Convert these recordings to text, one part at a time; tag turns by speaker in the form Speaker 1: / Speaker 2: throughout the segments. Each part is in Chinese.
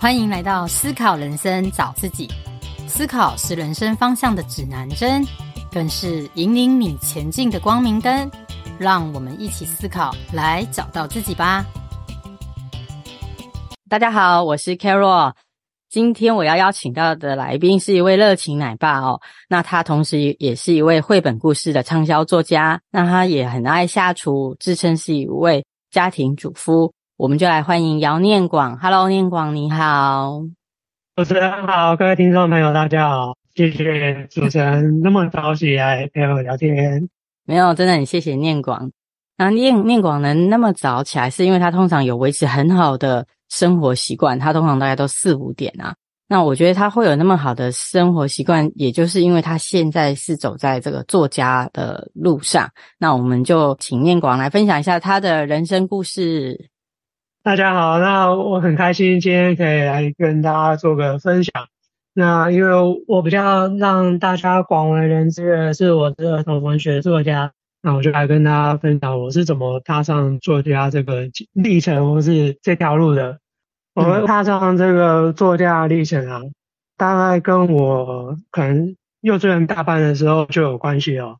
Speaker 1: 欢迎来到思考人生，找自己。思考是人生方向的指南针，更是引领你前进的光明灯。让我们一起思考，来找到自己吧。
Speaker 2: 大家好，我是 Carol。今天我要邀请到的来宾是一位热情奶爸哦。那他同时也是一位绘本故事的畅销作家。那他也很爱下厨，自称是一位家庭主妇。我们就来欢迎姚念广。Hello，念广你好。
Speaker 3: 主持人好，各位听众朋友大家好，谢谢主持人那么早起来陪我聊天。
Speaker 2: 没有，真的很谢谢念广。那念念广能那么早起来，是因为他通常有维持很好的生活习惯。他通常大概都四五点啊。那我觉得他会有那么好的生活习惯，也就是因为他现在是走在这个作家的路上。那我们就请念广来分享一下他的人生故事。
Speaker 3: 大家好，那我很开心今天可以来跟大家做个分享。那因为我比较让大家广为人知的是我是儿童文学作家，那我就来跟大家分享我是怎么踏上作家这个历程，或是这条路的。我们踏上这个作家历程啊，大概跟我可能幼稚园大班的时候就有关系哦。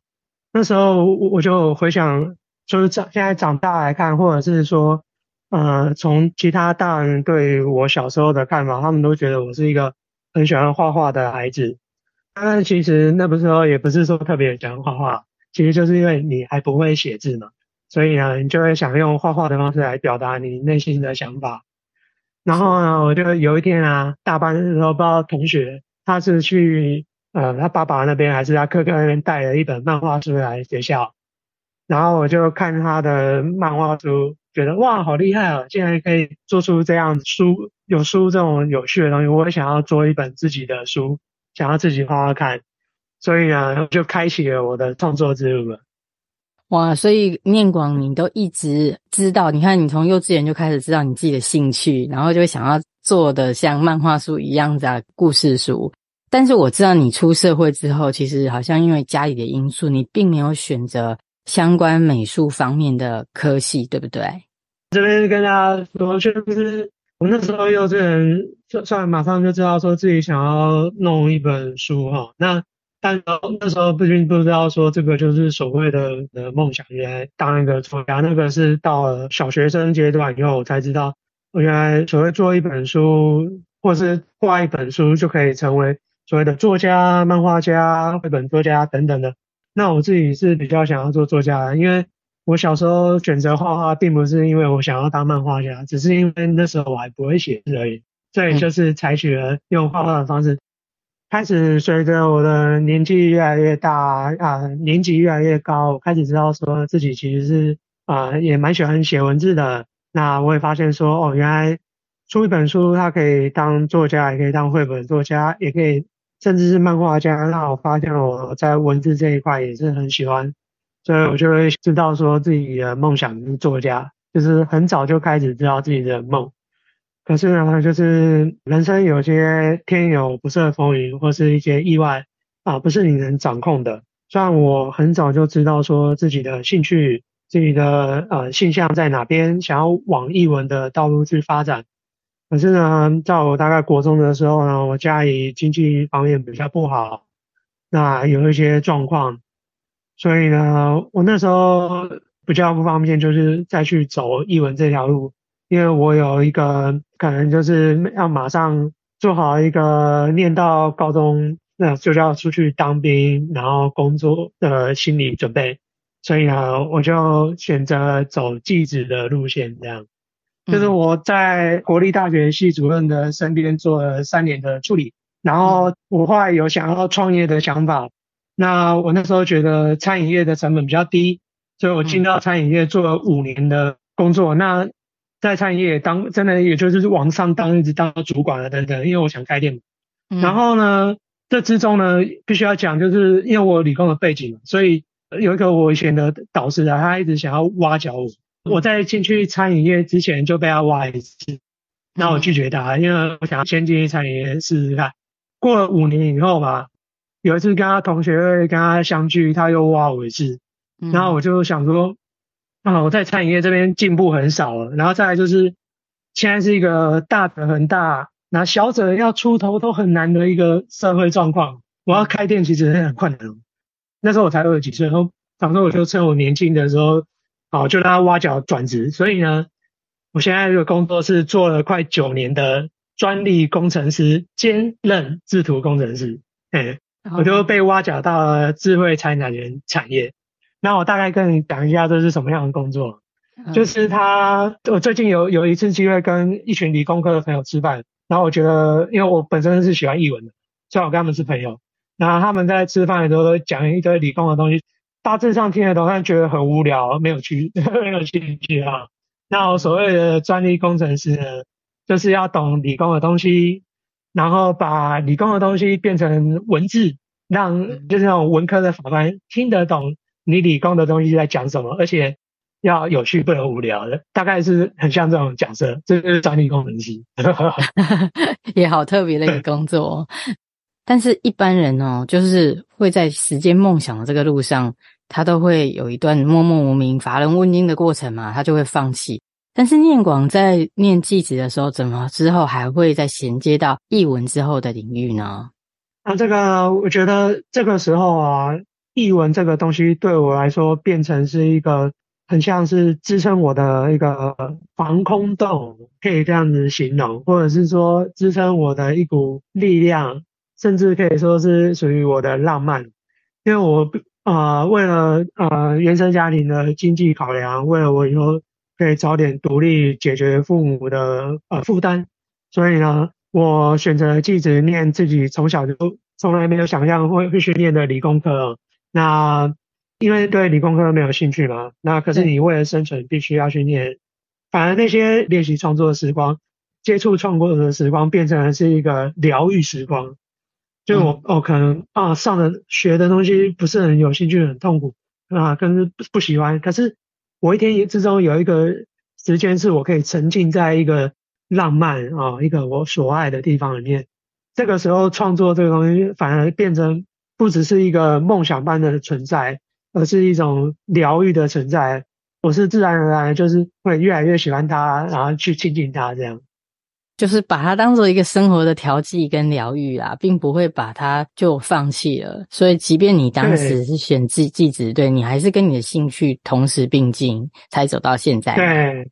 Speaker 3: 那时候我就回想，就是长现在长大来看，或者是说。呃，从其他大人对我小时候的看法，他们都觉得我是一个很喜欢画画的孩子。但其实那个时候也不是说特别喜欢画画，其实就是因为你还不会写字嘛，所以呢，你就会想用画画的方式来表达你内心的想法。然后呢，我就有一天啊，大班的时候，不知道同学他是去呃他爸爸那边还是他哥哥那边带了一本漫画书来学校，然后我就看他的漫画书。觉得哇，好厉害啊！竟然可以做出这样书，有书这种有趣的东西，我也想要做一本自己的书，想要自己画画看，所以呢，就开启了我的创作之路了。
Speaker 2: 哇，所以念广，你都一直知道，你看你从幼稚园就开始知道你自己的兴趣，然后就会想要做的像漫画书一样的故事书。但是我知道你出社会之后，其实好像因为家里的因素，你并没有选择相关美术方面的科系，对不对？
Speaker 3: 这边跟大家说，就是我那时候幼稚园，就算马上就知道说自己想要弄一本书哈。那但那时候不仅不知道说这个就是所谓的的梦想，原来当一个作家，那个是到了小学生阶段以后，我才知道，我原来所谓做一本书，或是画一本书，就可以成为所谓的作家、漫画家、绘本作家等等的。那我自己是比较想要做作家的，因为。我小时候选择画画，并不是因为我想要当漫画家，只是因为那时候我还不会写字而已。所以就是采取了用画画的方式。开始随着我的年纪越来越大啊，年纪越来越高，我开始知道说自己其实是啊，也蛮喜欢写文字的。那我也发现说，哦，原来出一本书，它可以当作家，也可以当绘本作家，也可以甚至是漫画家。让我发现我在文字这一块也是很喜欢。所以我就会知道说自己的梦想是作家，就是很早就开始知道自己的梦。可是呢，就是人生有些天有不测风云，或是一些意外啊，不是你能掌控的。虽然我很早就知道说自己的兴趣、自己的呃性向在哪边，想要往译文的道路去发展。可是呢，在我大概国中的时候呢，我家里经济方面比较不好，那有一些状况。所以呢，我那时候比较不方便，就是再去走艺文这条路，因为我有一个可能就是要马上做好一个念到高中，那就是要出去当兵，然后工作的心理准备。所以呢，我就选择走技职的路线，这样。就是我在国立大学系主任的身边做了三年的助理，然后我后来有想要创业的想法。那我那时候觉得餐饮业的成本比较低，所以我进到餐饮业做了五年的工作。那在餐饮业当真的也就是往上当一直当主管了等等，因为我想开店。然后呢，这之中呢，必须要讲，就是因为我有理工的背景嘛，所以有一个我以前的导师啊，他一直想要挖角我。我在进去餐饮业之前就被他挖一次，那我拒绝他，因为我想要先进去餐饮业试试看。过了五年以后吧。有一次跟他同学会跟他相聚，他又挖我一次，然后我就想说，啊，我在餐饮业这边进步很少了，然后再来就是现在是一个大的很大那小者要出头都很难的一个社会状况。我要开店其实很困难。那时候我才二十几岁，然后想说我就趁我年轻的时候，好就让他挖角转职。所以呢，我现在这个工作是做了快九年的专利工程师兼任制图工程师。哎，我就被挖角到了智慧财产权产业。那我大概跟你讲一下这是什么样的工作。就是他，我最近有有一次机会跟一群理工科的朋友吃饭，然后我觉得，因为我本身是喜欢译文的，所以我跟他们是朋友。然后他们在吃饭的时候都讲一堆理工的东西，大致上听得懂，但觉得很无聊，没有趣，没有兴趣啊。那我所谓的专利工程师呢，就是要懂理工的东西，然后把理工的东西变成文字，让就是那种文科的法官听得懂你理工的东西在讲什么，而且。要有趣，不能无聊的，大概是很像这种角色，这就是专利工程师，
Speaker 2: 也好特别的一个工作。但是一般人哦，就是会在实践梦想的这个路上，他都会有一段默默无名、乏人问津的过程嘛，他就会放弃。但是念广在念技职的时候，怎么之后还会再衔接到译文之后的领域呢？
Speaker 3: 那这个我觉得这个时候啊，译文这个东西对我来说变成是一个。很像是支撑我的一个防空洞，可以这样子形容，或者是说支撑我的一股力量，甚至可以说是属于我的浪漫。因为我呃为了呃原生家庭的经济考量，为了我以后可以早点独立解决父母的呃负担，所以呢，我选择了技职念自己从小就从来没有想象会会去念的理工科。那因为对理工科没有兴趣嘛，那可是你为了生存必须要去念，反而那些练习创作的时光、接触创作的时光，变成了是一个疗愈时光。就我、嗯、哦，可能啊上的学的东西不是很有兴趣，很痛苦啊，可是不不喜欢。可是我一天之中有一个时间是我可以沉浸在一个浪漫啊，一个我所爱的地方里面。这个时候创作这个东西反而变成不只是一个梦想般的存在。而是一种疗愈的存在，我是自然而然就是会越来越喜欢它，然后去亲近它，这样，
Speaker 2: 就是把它当做一个生活的调剂跟疗愈啦，并不会把它就放弃了。所以，即便你当时是选技技职，对，你还是跟你的兴趣同时并进，才走到现在。
Speaker 3: 对，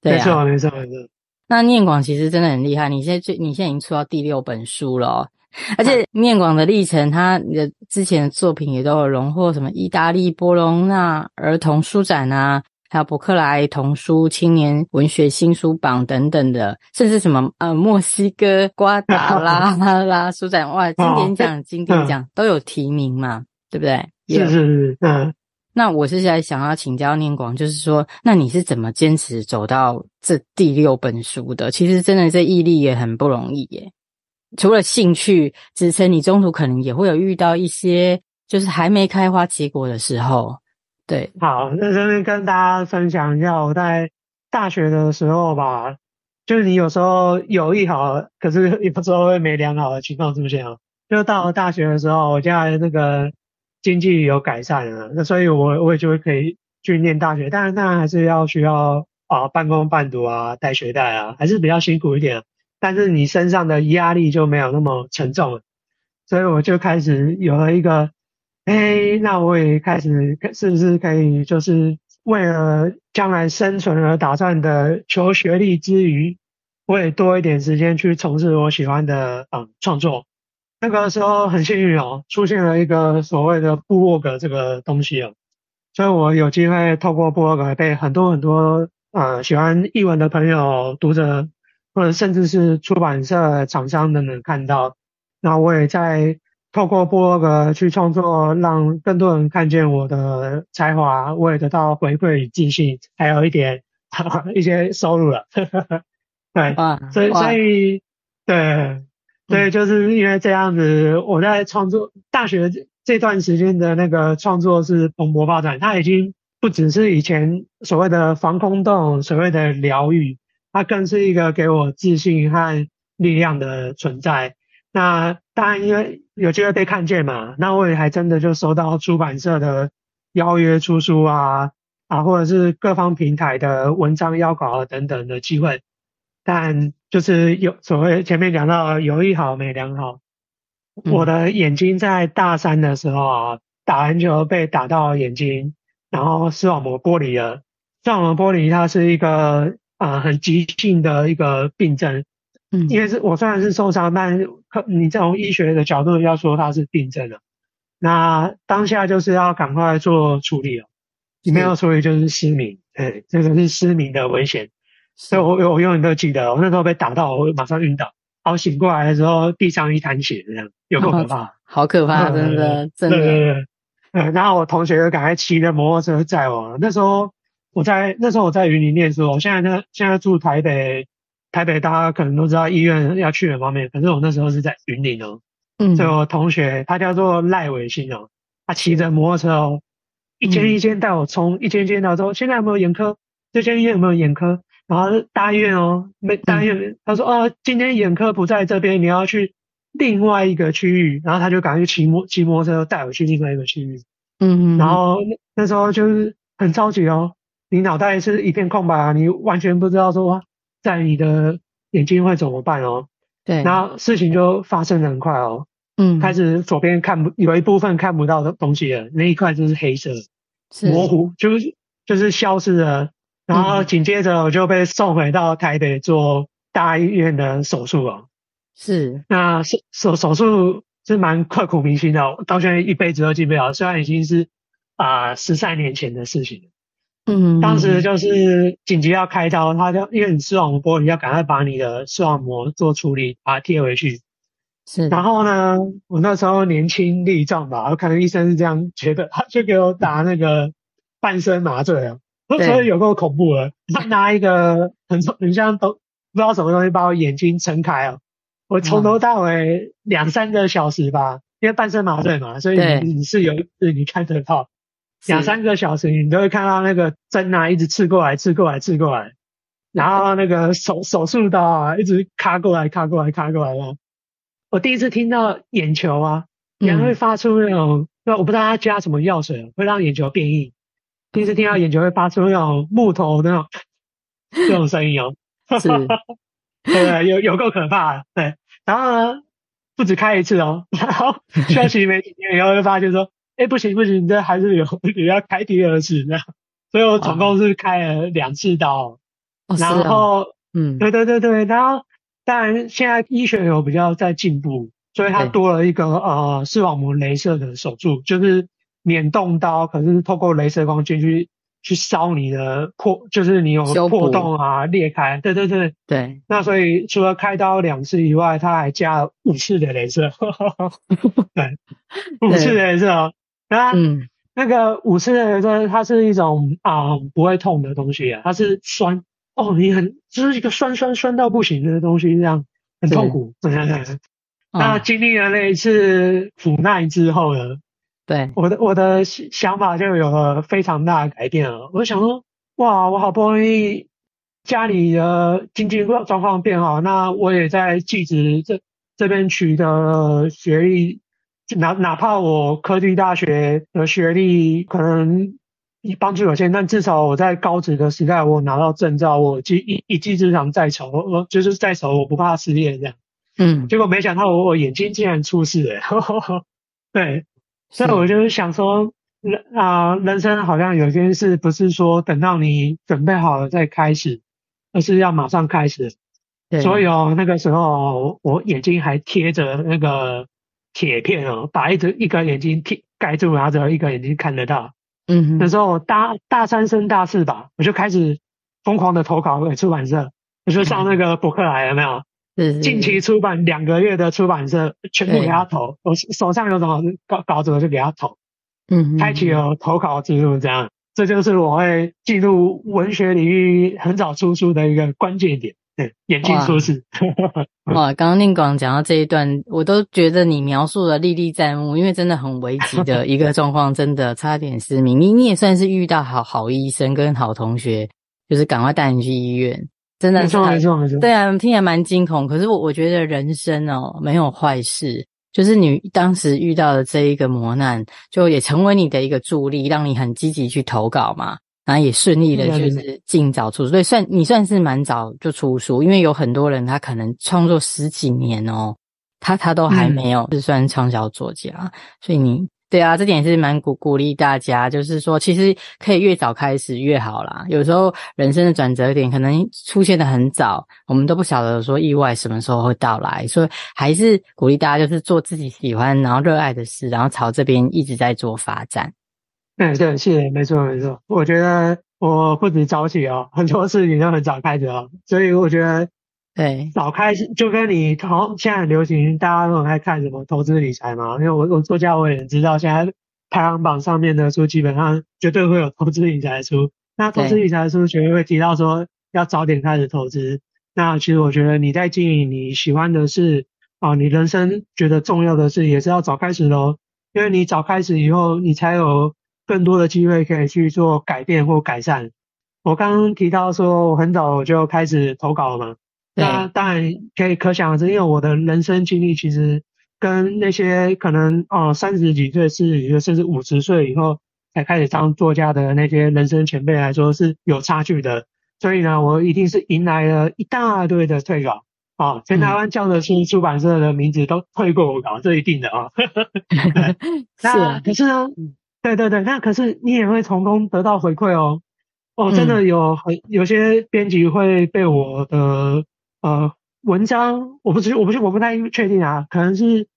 Speaker 2: 对啊，
Speaker 3: 没错，没错，没错。
Speaker 2: 那念广其实真的很厉害，你现在最，你现在已经出到第六本书了喔。而且念广的历程，他的之前的作品也都有荣获什么意大利波隆纳儿童书展啊，还有伯克莱童书青年文学新书榜等等的，甚至什么呃墨西哥瓜达 拉拉书展，哇，经典奖、经典奖都有提名嘛，对不对？
Speaker 3: 是是是，嗯。
Speaker 2: 那我是在想要请教念广，就是说，那你是怎么坚持走到这第六本书的？其实真的这毅力也很不容易耶。除了兴趣支撑，你中途可能也会有遇到一些，就是还没开花结果的时候。对，
Speaker 3: 好，那这边跟大家分享一下，我在大学的时候吧，就是你有时候有意好，可是你不知道会没良好的情况出现哦。就到了大学的时候，我家那个经济有改善了，那所以我我也就可以去念大学，但是当然还是要需要啊半工半读啊，带学贷啊，还是比较辛苦一点。但是你身上的压力就没有那么沉重了，所以我就开始有了一个，哎，那我也开始是不是可以就是为了将来生存而打算的求学历之余，我也多一点时间去从事我喜欢的嗯创作。那个时候很幸运哦，出现了一个所谓的部落格这个东西哦，所以我有机会透过部落格被很多很多呃喜欢译文的朋友读者。或者甚至是出版社、厂商等等看到，那我也在透过部落格去创作，让更多人看见我的才华，我也得到回馈与自信，还有一点哈哈一些收入了。对，所以所以对对，就是因为这样子，我在创作大学这段时间的那个创作是蓬勃发展，它已经不只是以前所谓的防空洞，所谓的疗愈。它更是一个给我自信和力量的存在。那当然，因为有机会被看见嘛，那我也还真的就收到出版社的邀约出书啊，啊，或者是各方平台的文章邀稿等等的机会。但就是有所谓前面讲到有一好没两好。嗯、我的眼睛在大三的时候啊，打篮球被打到眼睛，然后视网膜剥离了。视网膜剥离它是一个啊、呃、很急性的一个病症，嗯，因为是我虽然是受伤，但 你从医学的角度要说它是病症了。那当下就是要赶快做处理了，你没有处理就是失明，对，这个是失明的危险。所以我我永远都记得，我那时候被打到，我马上晕倒。好，醒过来的时候，地上一滩血，这样有够可怕，
Speaker 2: 哦，好可怕，真的，真的。对对对，
Speaker 3: 嗯，然后我同学就赶快骑着摩托车载我。那时候我在那时候我在云林念书，我现在呢现在住台北，台北大家可能都知道医院要去的方面，可是我那时候是在云林哦。嗯。所以我同学他叫做赖伟新哦，他骑着摩托车哦，一间一间带我冲，一间一间到说，现在有没有眼科？这间医院有没有眼科？然后大医院哦，没大医院，嗯、他说哦，今天眼科不在这边，你要去另外一个区域，然后他就赶快去骑摩骑摩托车带我去另外一个区域。嗯，嗯，然后那时候就是很着急哦，你脑袋是一片空白啊，你完全不知道说在你的眼睛会怎么办哦。对，然后事情就发生的很快哦。嗯，开始左边看不有一部分看不到的东西了，那一块就是黑色，是模糊，就是就是消失了。然后紧接着我就被送回到台北做大医院的手术哦。是，那手手手术是蛮刻骨铭心的，到现在一辈子都记不了。虽然已经是啊十三年前的事情。嗯，当时就是紧急要开刀，他就因为你视网膜剥离，要赶快把你的视网膜做处理，把它贴回去。是，然后呢，我那时候年轻力壮吧，我可能医生是这样觉得，他就给我打那个半身麻醉了。所以有够恐怖了，他拿一个很很像都不知道什么东西把我眼睛撑开了，我从头到尾两三个小时吧，因为半身麻醉嘛，所以你你是有是你看得到两三个小时，你都会看到那个针啊一直刺过来刺过来刺过来，然后那个手手术刀啊一直卡过来卡过来卡过来了。我第一次听到眼球啊，眼会发出那种，那我不知道它加什么药水，会让眼球变硬。第一次听到眼球会发出那种木头那种 这种声音哦，是，对 对，有有够可怕，对。然后呢，不止开一次哦，然后休息没几天以后，就发现说，哎，不行不行，这还是有，你要开第二次这样。所以我总共是开了两次刀，哦、然后，嗯，对对对对，然后当然现在医学有比较在进步，所以它多了一个呃视网膜镭射的手术，就是。免动刀，可是透过镭射光进去去烧你的破，就是你有破洞啊裂开，对对对对。那所以除了开刀两次以外，他还加了五次的镭射，对，五次的镭射哦。那嗯，那个五次的雷射，它是一种啊、嗯、不会痛的东西啊，它是酸哦，你很就是一个酸酸酸到不行的东西，这样很痛苦。那经历了那一次苦难之后呢？对，我的我的想法就有了非常大的改变了。我就想说，哇，我好不容易家里的经济状况变好，那我也在继职这这边取得学历，哪哪怕我科技大学的学历可能帮助有限，但至少我在高职的时代，我拿到证照，我一一一技之长在手，我就是在手，我不怕失业这样。嗯，结果没想到我我眼睛竟然出事了，呵呵呵对。所以我就是想说，人啊，人生好像有件事不是说等到你准备好了再开始，而是要马上开始。对。所以哦，那个时候我眼睛还贴着那个铁片哦，把一只一个眼睛贴盖住，然后只有一个眼睛看得到。嗯哼。那时候我大大三升大四吧，我就开始疯狂的投稿给出版社，我就上那个博客来，了没有？近期出版两个月的出版社全部给他投，我手上有什么稿稿子我就给他投，嗯，开启了投稿记录，这样，这就是我会进入文学领域很早出书的一个关键点。对，眼睛出事。
Speaker 2: 哇，刚刚宁广讲到这一段，我都觉得你描述的历历在目，因为真的很危急的一个 状况，真的差点失明。你你也算是遇到好好医生跟好同学，就是赶快带你去医院。真的是，没错没错没错。对啊，听起来蛮惊恐。可是我我觉得人生哦，没有坏事，就是你当时遇到的这一个磨难，就也成为你的一个助力，让你很积极去投稿嘛。然后也顺利的，就是尽早出书。所以算你算是蛮早就出书，因为有很多人他可能创作十几年哦，他他都还没有是算畅销作家，嗯、所以你。对啊，这点也是蛮鼓鼓励大家，就是说，其实可以越早开始越好啦。有时候人生的转折点可能出现的很早，我们都不晓得说意外什么时候会到来，所以还是鼓励大家就是做自己喜欢然后热爱的事，然后朝这边一直在做发展。
Speaker 3: 嗯，对，是没错没错。我觉得我不止早起哦，很多事情都很早开始哦，所以我觉得。
Speaker 2: 对，
Speaker 3: 早开始就跟你同现在很流行，大家都很爱看什么投资理财嘛。因为我我作家我也知道，现在排行榜上面的书基本上绝对会有投资理财的书。那投资理财的书绝对会提到说要早点开始投资。那其实我觉得你在经营你喜欢的事啊，你人生觉得重要的事也是要早开始喽。因为你早开始以后，你才有更多的机会可以去做改变或改善。我刚刚提到说我很早就开始投稿了嘛。那当然可以可想而知，因为我的人生经历其实跟那些可能哦三十几岁、四十几岁甚至五十岁以后才开始当作家的那些人生前辈来说是有差距的。所以呢，我一定是迎来了一大堆的退稿啊，全台湾叫的书出版社的名字都退过我稿，这一定的 啊。那可是呢，对对对，那可是你也会从中得到回馈哦。哦，真的有很有些编辑会被我的。呃，文章我不知我不我不太确定啊，可能是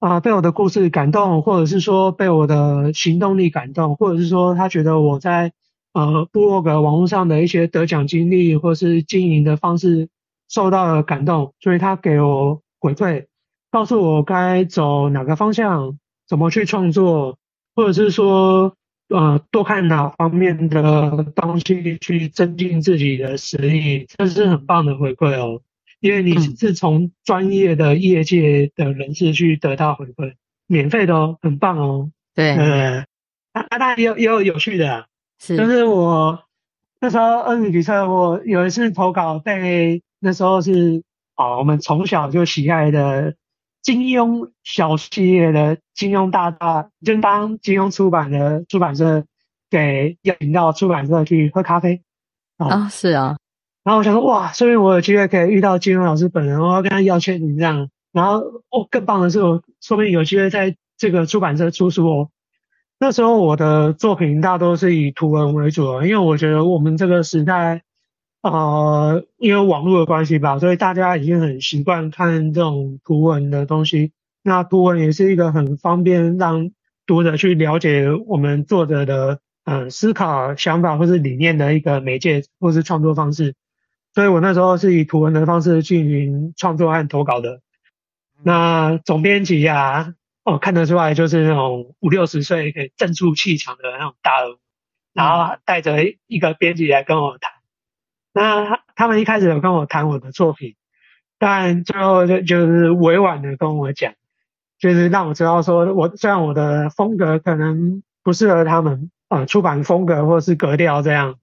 Speaker 3: 啊、呃、被我的故事感动，或者是说被我的行动力感动，或者是说他觉得我在呃部落格网络上的一些得奖经历或是经营的方式受到了感动，所以他给我回馈，告诉我该走哪个方向，怎么去创作，或者是说呃多看哪方面的东西去增进自己的实力，这是很棒的回馈哦。因为你是从专业的业界的人士去得到回馈，免费的哦，很棒哦。
Speaker 2: 对，
Speaker 3: 呃，啊啊，当然也有也有有趣的，
Speaker 2: 是，
Speaker 3: 就是我那时候二十几岁，我有一次投稿被那时候是啊，我们从小就喜爱的金庸小系列的金庸大大，就当金庸出版的出版社给邀请到出版社去喝咖啡。
Speaker 2: 啊、哦，是啊。
Speaker 3: 然后我想说，哇，说明我有机会可以遇到金庸老师本人，我要跟他要签名这样。然后，哦，更棒的是，我说不定有机会在这个出版社出书哦。那时候我的作品大多是以图文为主，因为我觉得我们这个时代，呃，因为网络的关系吧，所以大家已经很习惯看这种图文的东西。那图文也是一个很方便让读者去了解我们作者的嗯、思考、想法或是理念的一个媒介或是创作方式。所以我那时候是以图文的方式进行创作和投稿的。那总编辑呀，哦，看得出来就是那种五六十岁可以镇住气场的那种大人，然后带着一个编辑来跟我谈。那他们一开始有跟我谈我的作品，但最后就就是委婉的跟我讲，就是让我知道说，我虽然我的风格可能不适合他们啊，出版风格或是格调这样，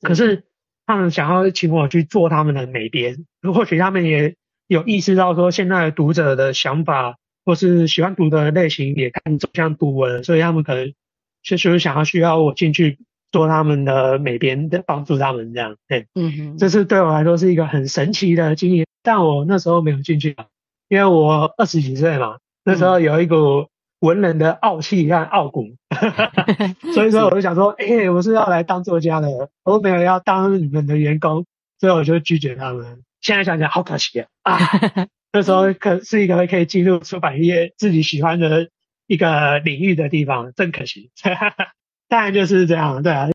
Speaker 3: 可是。他们想要请我去做他们的美编，或许他们也有意识到说，现在的读者的想法或是喜欢读的类型也看走向读文，所以他们可能就是想要需要我进去做他们的美编的帮助他们这样。对，嗯哼，这是对我来说是一个很神奇的经验，但我那时候没有进去，因为我二十几岁嘛，那时候有一股。文人的傲气和傲骨，所以说我就想说，哎、欸，我是要来当作家的，我没有要当你们的员工，所以我就拒绝他们。现在想想，好可惜啊！啊，那时候可是一个可以进入出版业自己喜欢的一个领域的地方，真可惜。当然就是这样，对啊。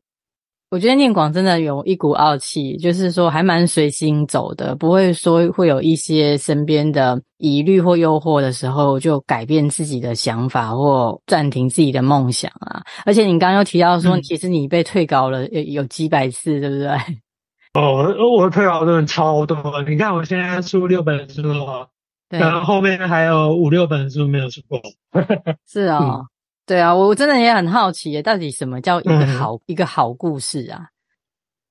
Speaker 2: 我觉得念广真的有一股傲气，就是说还蛮随心走的，不会说会有一些身边的疑虑或诱惑的时候就改变自己的想法或暂停自己的梦想啊。而且你刚刚又提到说，其实你被退稿了有有几百次，对不对？
Speaker 3: 哦，我退稿真的超多。你看我现在出六本书了，对，然后后面还有五六本书没有出过。
Speaker 2: 是啊、哦。嗯对啊，我真的也很好奇耶，到底什么叫一个好、嗯、一个好故事啊？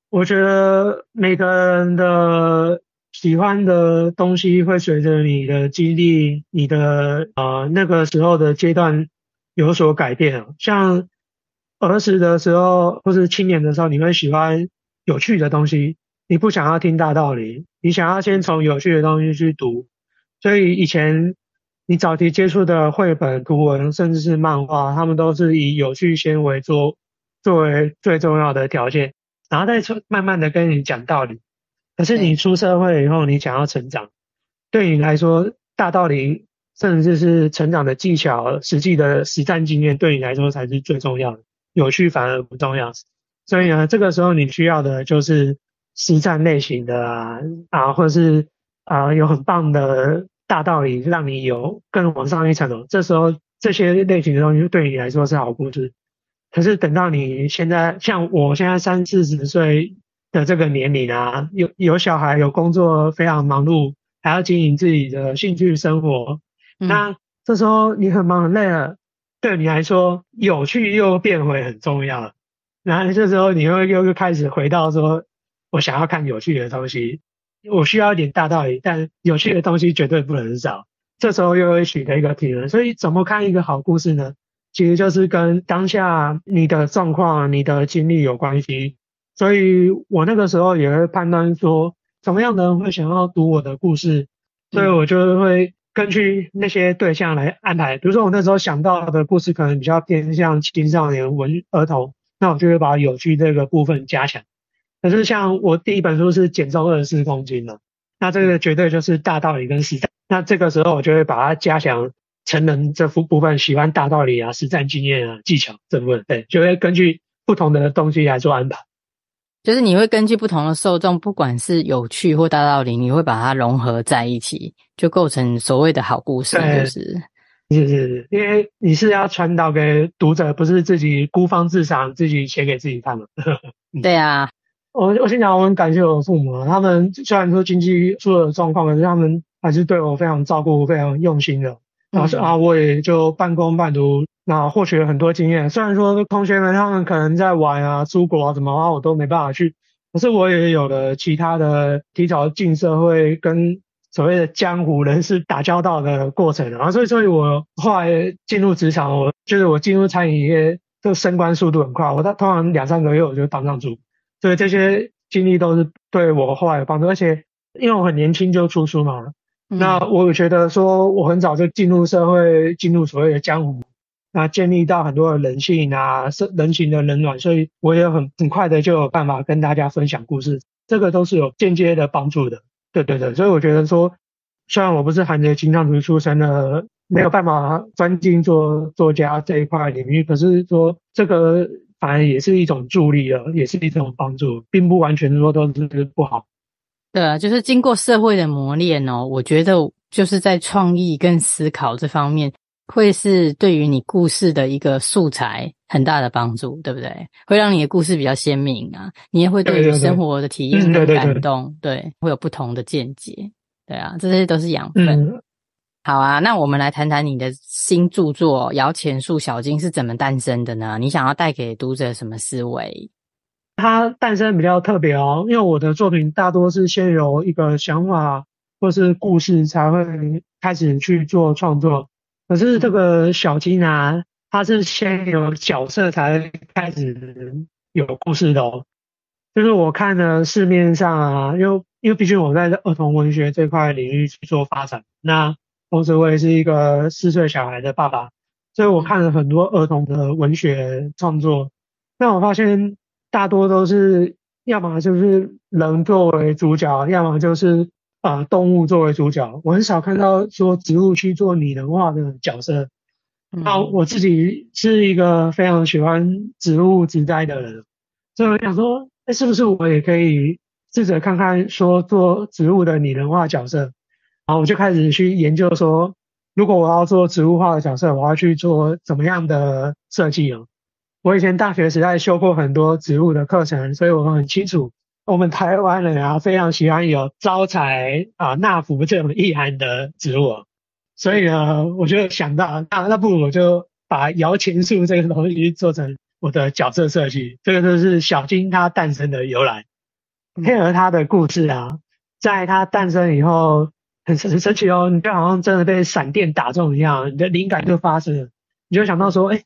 Speaker 3: 我觉得每个人的喜欢的东西会随着你的经历、你的呃那个时候的阶段有所改变。像儿时的时候或是青年的时候，你会喜欢有趣的东西，你不想要听大道理，你想要先从有趣的东西去读。所以以前你早期接触的绘本、图文，甚至是漫画，他们都是以有趣先为作作为最重要的条件，然后再慢慢的跟你讲道理。可是你出社会以后，你想要成长，对你来说，大道理甚至是成长的技巧、实际的实战经验，对你来说才是最重要的，有趣反而不重要。所以呢，这个时候你需要的就是实战类型的啊，啊，或者是啊，有很棒的大道理，让你有更往上一层楼。这时候这些类型的东西对你来说是好故事。可是等到你现在，像我现在三四十岁。的这个年龄啊，有有小孩，有工作，非常忙碌，还要经营自己的兴趣生活。嗯、那这时候你很忙很累了，对你来说，有趣又变回很重要。然后这时候你会又又开始回到说，我想要看有趣的东西，我需要一点大道理，但有趣的东西绝对不能少。这时候又会取得一个平衡。所以怎么看一个好故事呢？其实就是跟当下你的状况、你的经历有关系。所以我那个时候也会判断说，什么样的人会想要读我的故事，所以我就会根据那些对象来安排。比如说我那时候想到的故事可能比较偏向青少年文儿童，那我就会把有趣这个部分加强。可是像我第一本书是减重二十四公斤了，那这个绝对就是大道理跟实战。那这个时候我就会把它加强成人这副部分，喜欢大道理啊、实战经验啊、技巧这部分，对，就会根据不同的东西来做安排。
Speaker 2: 就是你会根据不同的受众，不管是有趣或大道理，你会把它融合在一起，就构成所谓的好故事。就是，
Speaker 3: 是是，因为你是要传导给读者，不是自己孤芳自赏，自己写给自己看嘛。
Speaker 2: 对啊，
Speaker 3: 我我先讲，我很感谢我的父母，他们虽然说经济出了状况，可是他们还是对我非常照顾，非常用心的。然后是啊，我也就半工半读。那获取了很多经验，虽然说同学们他们可能在玩啊、出国啊怎么啊，我都没办法去，可是我也有了其他的提早进社会跟所谓的江湖人士打交道的过程，然后所以所以我后来进入职场，我就是我进入餐饮业，这升官速度很快，我通常两三个月我就当上主，所以这些经历都是对我后来有帮助，而且因为我很年轻就出书嘛，嗯、那我觉得说我很早就进入社会，进入所谓的江湖。那建立到很多的人性啊，是人情的冷暖，所以我也很很快的就有办法跟大家分享故事，这个都是有间接的帮助的。对对对，所以我觉得说，虽然我不是含着金汤匙出生的，没有办法钻进做作家这一块领域，可是说这个反而也是一种助力了，也是一种帮助，并不完全说都是不好。
Speaker 2: 对啊，就是经过社会的磨练哦，我觉得就是在创意跟思考这方面。会是对于你故事的一个素材很大的帮助，对不对？会让你的故事比较鲜明啊，你也会对于生活的体验很感动，对，会有不同的见解，对啊，这些都是养分。嗯、好啊，那我们来谈谈你的新著作《摇钱树小金》是怎么诞生的呢？你想要带给读者什么思维？
Speaker 3: 它诞生比较特别哦，因为我的作品大多是先有一个想法或是故事，才会开始去做创作。可是这个小金啊，它是先有角色才开始有故事的哦。就是我看了市面上啊，因为因为毕竟我在儿童文学这块领域去做发展，那同时我也是一个四岁小孩的爸爸，所以我看了很多儿童的文学创作。那我发现大多都是要么就是人作为主角，要么就是。啊，动物作为主角，我很少看到说植物去做拟人化的角色。那我自己是一个非常喜欢植物植栽的人，所以我想说，哎，是不是我也可以试着看看说做植物的拟人化角色？然后我就开始去研究说，如果我要做植物化的角色，我要去做怎么样的设计啊？我以前大学时代修过很多植物的课程，所以我很清楚。我们台湾人啊，非常喜欢有招财啊、纳福这种意涵的植物，所以呢，我就想到，那那不如我就把摇钱树这个东西做成我的角色设计。这个就是小金它诞生的由来，配合它的故事啊，在它诞生以后，很很神奇哦，你就好像真的被闪电打中一样，你的灵感就发生了，你就想到说，哎，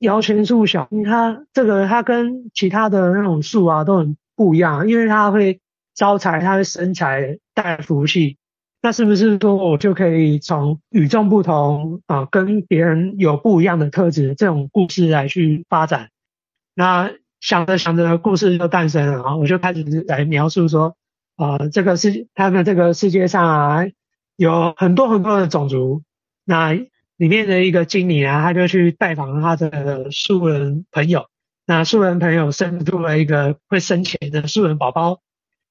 Speaker 3: 摇钱树小，它这个它跟其他的那种树啊都很不一样，因为它会招财，它会生财带来福气。那是不是说我就可以从与众不同啊，跟别人有不一样的特质这种故事来去发展？那想着想着，故事就诞生了啊！我就开始来描述说，啊，这个世他们这个世界上啊，有很多很多的种族。那里面的一个经理啊，他就去拜访他的树人朋友。那树人朋友生出了一个会生钱的树人宝宝。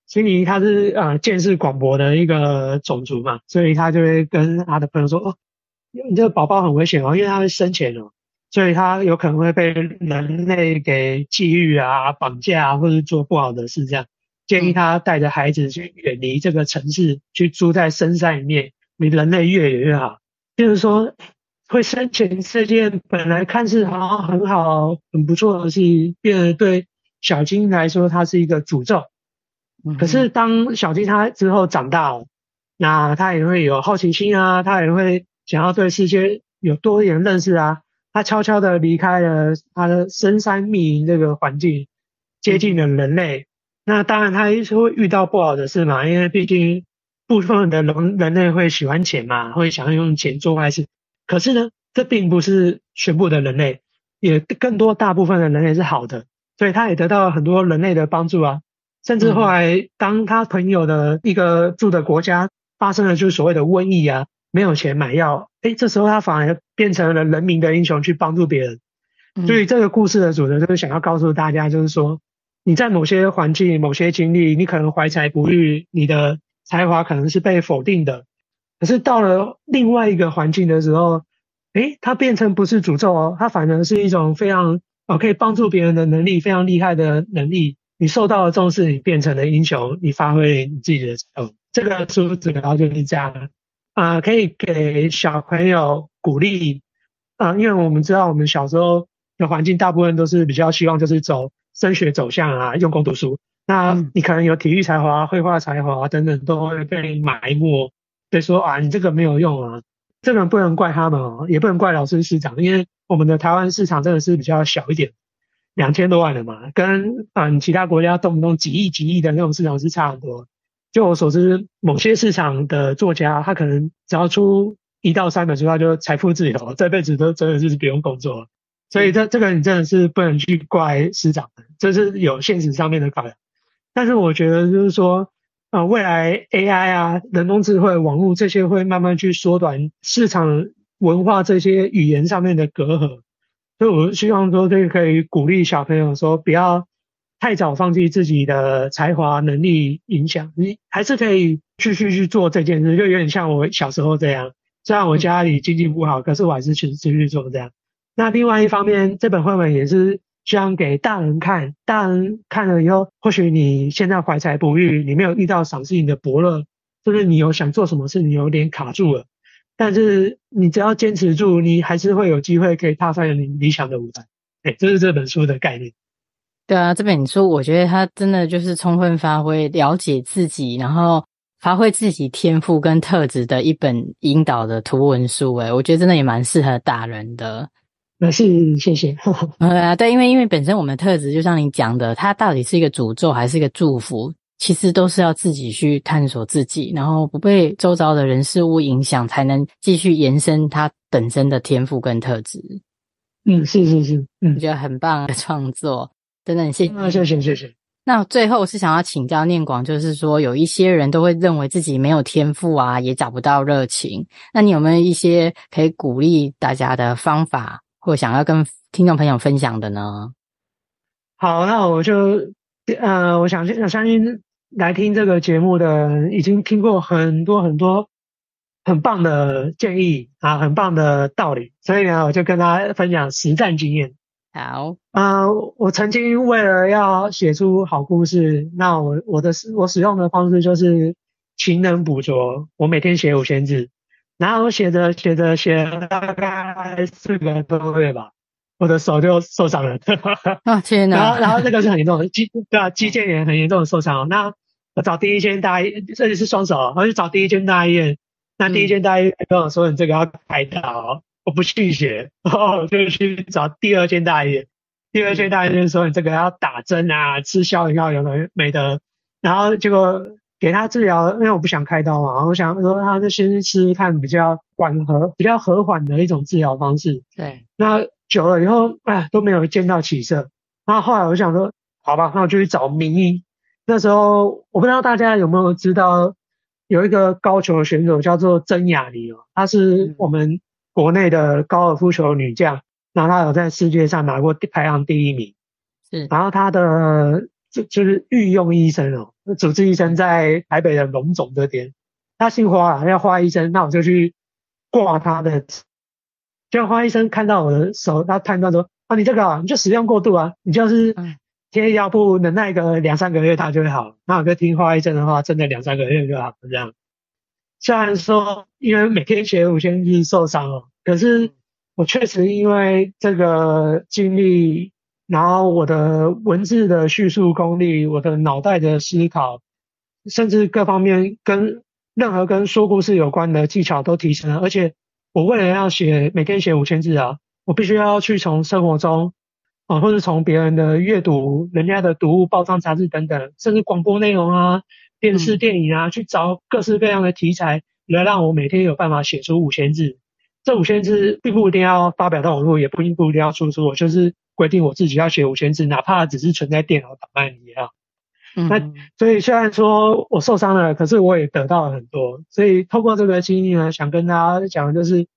Speaker 3: 经理他是呃见识广博的一个种族嘛，所以他就会跟他的朋友说：“哦，你这个宝宝很危险哦，因为他会生钱哦。”所以他有可能会被人类给觊觎啊、绑架啊，或者做不好的事。这样建议他带着孩子去远离这个城市，去住在深山里面，离人类越远越好。就是说，会生前这件本来看似好像很好、很不错的事，变得对小金来说，它是一个诅咒。可是当小金他之后长大了，那他也会有好奇心啊，他也会想要对世界有多一点认识啊。他悄悄地离开了他的深山密林这个环境，接近了人类。那当然，他也是会遇到不好的事嘛，因为毕竟部分的人人类会喜欢钱嘛，会想要用钱做坏事。可是呢，这并不是全部的人类，也更多大部分的人类是好的，所以他也得到了很多人类的帮助啊。甚至后来，当他朋友的一个住的国家发生了就是所谓的瘟疫啊。没有钱买药，哎，这时候他反而变成了人民的英雄，去帮助别人。所以这个故事的主角就是想要告诉大家，就是说你在某些环境、某些经历，你可能怀才不遇，你的才华可能是被否定的。可是到了另外一个环境的时候，诶，它变成不是诅咒哦，它反而是一种非常哦可以帮助别人的能力，非常厉害的能力。你受到了重视，你变成了英雄，你发挥你自己的才华。这个书主要就是这样。啊、可以给小朋友鼓励啊、因为我们知道我们小时候的环境大部分都是比较希望就是走升学走向啊，用功读书。那你可能有体育才华、绘画才华等等，都会被埋没，被说啊，你这个没有用啊。这个不能怪他们哦，也不能怪老师师长，因为我们的台湾市场真的是比较小一点，两千多万人嘛，跟啊、呃、其他国家动不动几亿几亿的那种市场是差很多。就我所知，某些市场的作家，他可能只要出一到三本书，他就财富自由，这辈子都真的就是不用工作。所以这这个你真的是不能去怪师长的，这是有现实上面的考量。但是我觉得就是说，啊、呃，未来 AI 啊、人工智慧、网络这些会慢慢去缩短市场文化这些语言上面的隔阂。所以我希望说，这个可以鼓励小朋友说，不要。太早放弃自己的才华、能力、影响，你还是可以继续去做这件事，就有点像我小时候这样。虽然我家里经济不好，可是我还是去继续做这样。那另外一方面，这本绘本也是希望给大人看，大人看了以后，或许你现在怀才不遇，你没有遇到赏识你的伯乐，就是你有想做什么事，你有点卡住了，但是你只要坚持住，你还是会有机会可以踏上你理想的舞台。哎，这是这本书的概念。
Speaker 2: 对啊，这本书我觉得它真的就是充分发挥了解自己，然后发挥自己天赋跟特质的一本引导的图文书。诶，我觉得真的也蛮适合大人的。
Speaker 3: 那是谢谢。
Speaker 2: 对 啊，对，因为因为本身我们的特质就像你讲的，它到底是一个诅咒还是一个祝福，其实都是要自己去探索自己，然后不被周遭的人事物影响，才能继续延伸它本身的天赋跟特质。
Speaker 3: 嗯，是是是，嗯，
Speaker 2: 我觉得很棒的创作。真的很谢谢，
Speaker 3: 谢谢谢谢。
Speaker 2: 那最后是想要请教念广，就是说有一些人都会认为自己没有天赋啊，也找不到热情。那你有没有一些可以鼓励大家的方法，或想要跟听众朋友分享的呢？
Speaker 3: 好，那我就呃，我想我相信来听这个节目的已经听过很多很多很棒的建议啊，很棒的道理，所以呢，我就跟大家分享实战经验。
Speaker 2: 好
Speaker 3: 啊、呃，我曾经为了要写出好故事，那我我的我使用的方式就是勤能补拙。我每天写五千字，然后我写着写着写了大概四个多月吧，我的手就受伤了。
Speaker 2: 啊天哪！
Speaker 3: 然后然后这个是很严重的肌对啊，肌腱炎很严重的受伤。那我找第一间大医，这里是双手，我就找第一间大医院。那第一间大医院跟我说，你这个要开刀。我不去写，然后我就去找第二间大医院。第二间大衣就是说你这个要打针啊，吃消炎药有没没得，然后结果给他治疗，因为我不想开刀嘛，我想说他就先试试看比较缓和、比较和缓的一种治疗方式。
Speaker 2: 对，
Speaker 3: 那久了以后，哎，都没有见到起色。那后后来我想说，好吧，那我就去找名医。那时候我不知道大家有没有知道，有一个高球选手叫做曾雅妮哦，她是我们国内的高尔夫球女将，然后她有在世界上拿过排行第一名。
Speaker 2: 是，
Speaker 3: 然后她的就就是御用医生哦，主治医生在台北的龙总这边，他姓花啊，叫花医生。那我就去挂他的，就花医生看到我的手，他判断说。啊，你这个啊，你就使用过度啊，你就是贴药布，能耐个两三个月，它就会好。那我就听花医生的话，真的两三个月就好了这样。虽然说因为每天写五千字受伤哦，可是我确实因为这个经历，然后我的文字的叙述功力，我的脑袋的思考，甚至各方面跟任何跟说故事有关的技巧都提升了。而且我为了要写每天写五千字啊。我必须要去从生活中，啊，或者从别人的阅读、人家的读物、报章杂志等等，甚至广播内容啊、电视电影啊，去找各式各样的题材，来让我每天有办法写出五千字。这五千字并不一定要发表到网络，也不一定不一定要出书，我就是规定我自己要写五千字，哪怕只是存在电脑档案里也好。嗯，那所以虽然说我受伤了，可是我也得到了很多。所以透过这个经历呢，想跟大家讲的就是。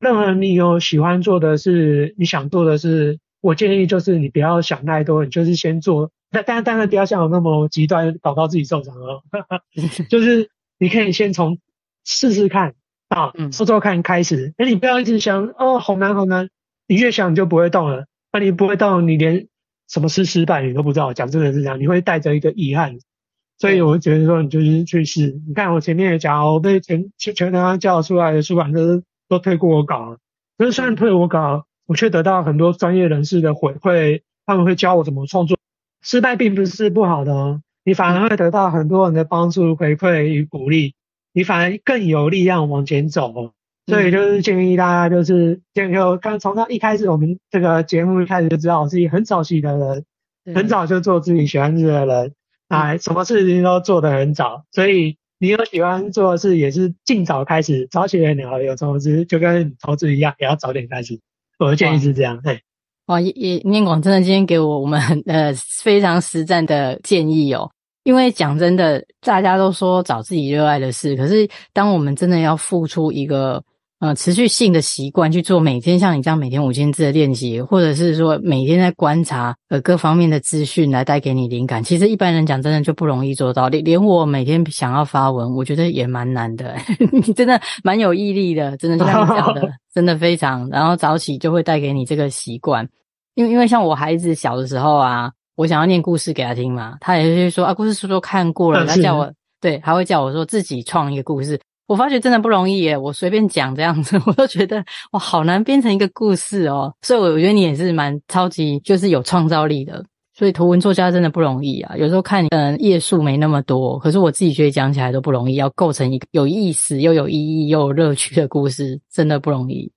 Speaker 3: 任何你有喜欢做的事，你想做的事，我建议就是你不要想太多，你就是先做。但但当然不要像我那么极端，搞到自己受伤哦。就是你可以先从试试看啊，做做看开始。那你不要一直想哦，好难好难。你越想你就不会动了。那你不会到，你连什么是失败你都不知道。讲真的是这样，你会带着一个遗憾。所以我觉得说，你就是去试。你看我前面也讲，我被全全全台湾叫出来的出版社。都退过我稿，可是虽然退我稿，我却得到很多专业人士的回馈，他们会教我怎么创作。失败并不是不好的哦，你反而会得到很多人的帮助、回馈与鼓励，你反而更有力量往前走。所以就是建议大家，就是就刚从他一开始，我们这个节目一开始就知道我自己很早期的人，很早就做自己喜欢做的人，啊，什么事情都做得很早，所以。你有喜欢做的事，也是尽早开始，早起的鸟有投资，就跟投资一样，也要早点开始。我的建议是这样。嘿，
Speaker 2: 哇，也也念广真的今天给我我们呃非常实战的建议哦。因为讲真的，大家都说找自己热爱的事，可是当我们真的要付出一个。呃，持续性的习惯去做每天像你这样每天五千字的练习，或者是说每天在观察呃各方面的资讯来带给你灵感。其实一般人讲真的就不容易做到，连连我每天想要发文，我觉得也蛮难的。你真的蛮有毅力的，真的就像你讲的，真的非常。然后早起就会带给你这个习惯，因为因为像我孩子小的时候啊，我想要念故事给他听嘛，他也是说啊，故事书都看过了，他叫我对，他会叫我说自己创一个故事。我发觉真的不容易耶，我随便讲这样子，我都觉得哇，好难编成一个故事哦。所以我觉得你也是蛮超级，就是有创造力的。所以图文作家真的不容易啊。有时候看嗯页数没那么多，可是我自己觉得讲起来都不容易，要构成一个有意思又有意义又有乐趣的故事，真的不容易。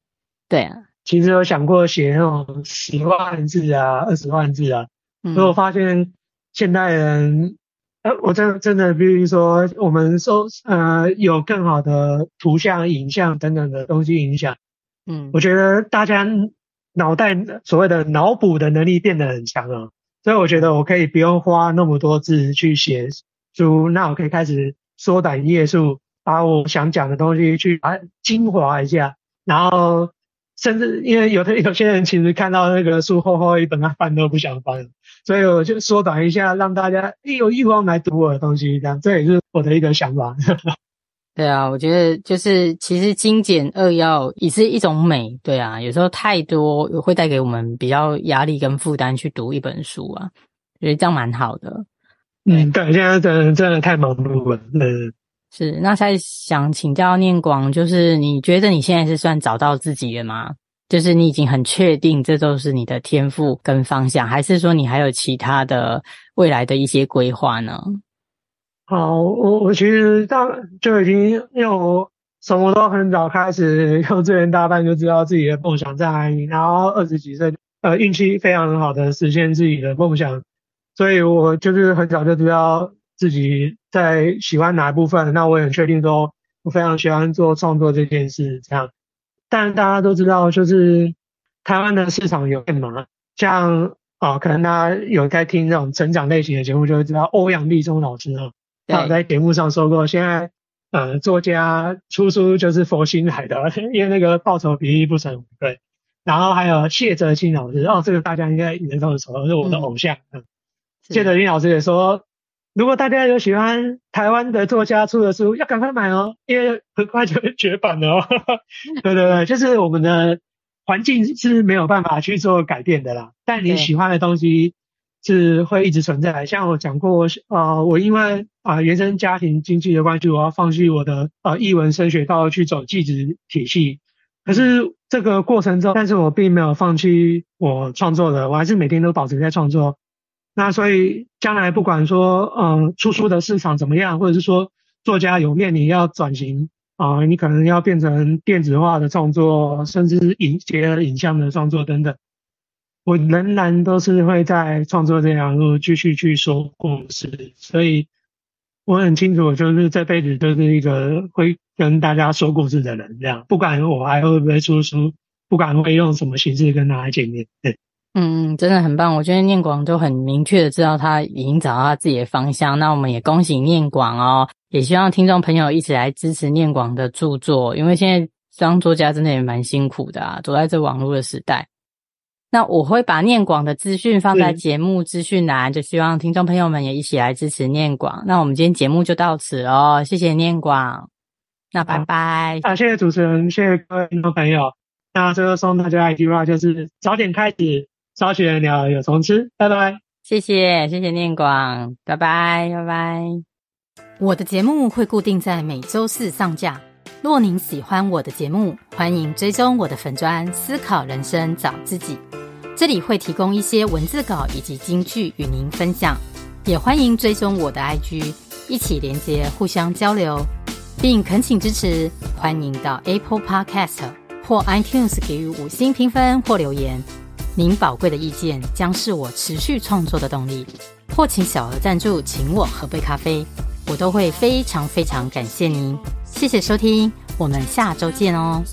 Speaker 2: 对啊，
Speaker 3: 其实有想过写那种十万字啊、二十万字啊，嗯，所以我发现现代人。呃，我真的真的，比如说，我们说，呃，有更好的图像、影像等等的东西影响，嗯，我觉得大家脑袋所谓的脑补的能力变得很强了，所以我觉得我可以不用花那么多字去写书，那我可以开始缩短页数，把我想讲的东西去把它精华一下，然后甚至因为有的有些人其实看到那个书厚厚一本，他翻都不想翻。所以我就缩短一下，让大家有欲望来读我的东西，这样这也是我的一个想法。
Speaker 2: 对啊，我觉得就是其实精简扼要也是一种美。对啊，有时候太多会带给我们比较压力跟负担去读一本书啊，所以这样蛮好的。
Speaker 3: 嗯，对，现在真的真的太忙碌了。嗯，
Speaker 2: 是。那现在想请教念广，就是你觉得你现在是算找到自己了吗？就是你已经很确定这都是你的天赋跟方向，还是说你还有其他的未来的一些规划呢？
Speaker 3: 好，我我其实大就已经因为我什么都很早开始，幼稚园大班就知道自己的梦想在哪里，然后二十几岁，呃，运气非常好的实现自己的梦想，所以我就是很早就知道自己在喜欢哪一部分，那我也很确定说，我非常喜欢做创作这件事，这样。但大家都知道，就是台湾的市场有限嘛，像啊、呃，可能大家有在听这种成长类型的节目，就会知道欧阳立中老师啊，他有在节目上说过，现在。呃，作家出书就是佛心来的，因为那个报酬比例不成比例。然后还有谢哲青老师，哦，这个大家应该也都很熟，是我的偶像。嗯，谢哲青老师也说，如果大家有喜欢台湾的作家出的书，要赶快买哦，因为很快就会绝版了哦。对对对，就是我们的环境是没有办法去做改变的啦，但你喜欢的东西。是会一直存在。像我讲过，啊、呃，我因为啊、呃、原生家庭经济的关系，我要放弃我的呃译文升学道去走技职体系。可是这个过程中，但是我并没有放弃我创作的，我还是每天都保持在创作。那所以将来不管说，嗯、出书的市场怎么样，或者是说作家有面临要转型啊、你可能要变成电子化的创作，甚至是影结合影像的创作等等。我仍然都是会在创作这条路继续去说故事，所以我很清楚，就是这辈子都是一个会跟大家说故事的人，这样，不管我还会不会出书，不管会用什么形式跟大家见面，对，
Speaker 2: 嗯，真的很棒。我觉得念广都很明确的知道他已经找到他自己的方向，那我们也恭喜念广哦，也希望听众朋友一起来支持念广的著作，因为现在当作家真的也蛮辛苦的啊，走在这网络的时代。那我会把念广的资讯放在节目资讯栏，就希望听众朋友们也一起来支持念广。那我们今天节目就到此哦，谢谢念广，那拜拜。
Speaker 3: 啊，谢谢主持人，谢谢各位听众朋友。那最后送大家一句话，就是早点开始，少许鸟有虫吃。拜拜，
Speaker 2: 谢谢，谢谢念广，拜拜，拜拜。
Speaker 1: 我的节目会固定在每周四上架。若您喜欢我的节目，欢迎追踪我的粉专，思考人生，找自己。这里会提供一些文字稿以及金句与您分享，也欢迎追踪我的 IG，一起连接互相交流，并恳请支持。欢迎到 Apple Podcast 或 iTunes 给予五星评分或留言，您宝贵的意见将是我持续创作的动力。或请小额赞助，请我喝杯咖啡，我都会非常非常感谢您。谢谢收听，我们下周见哦。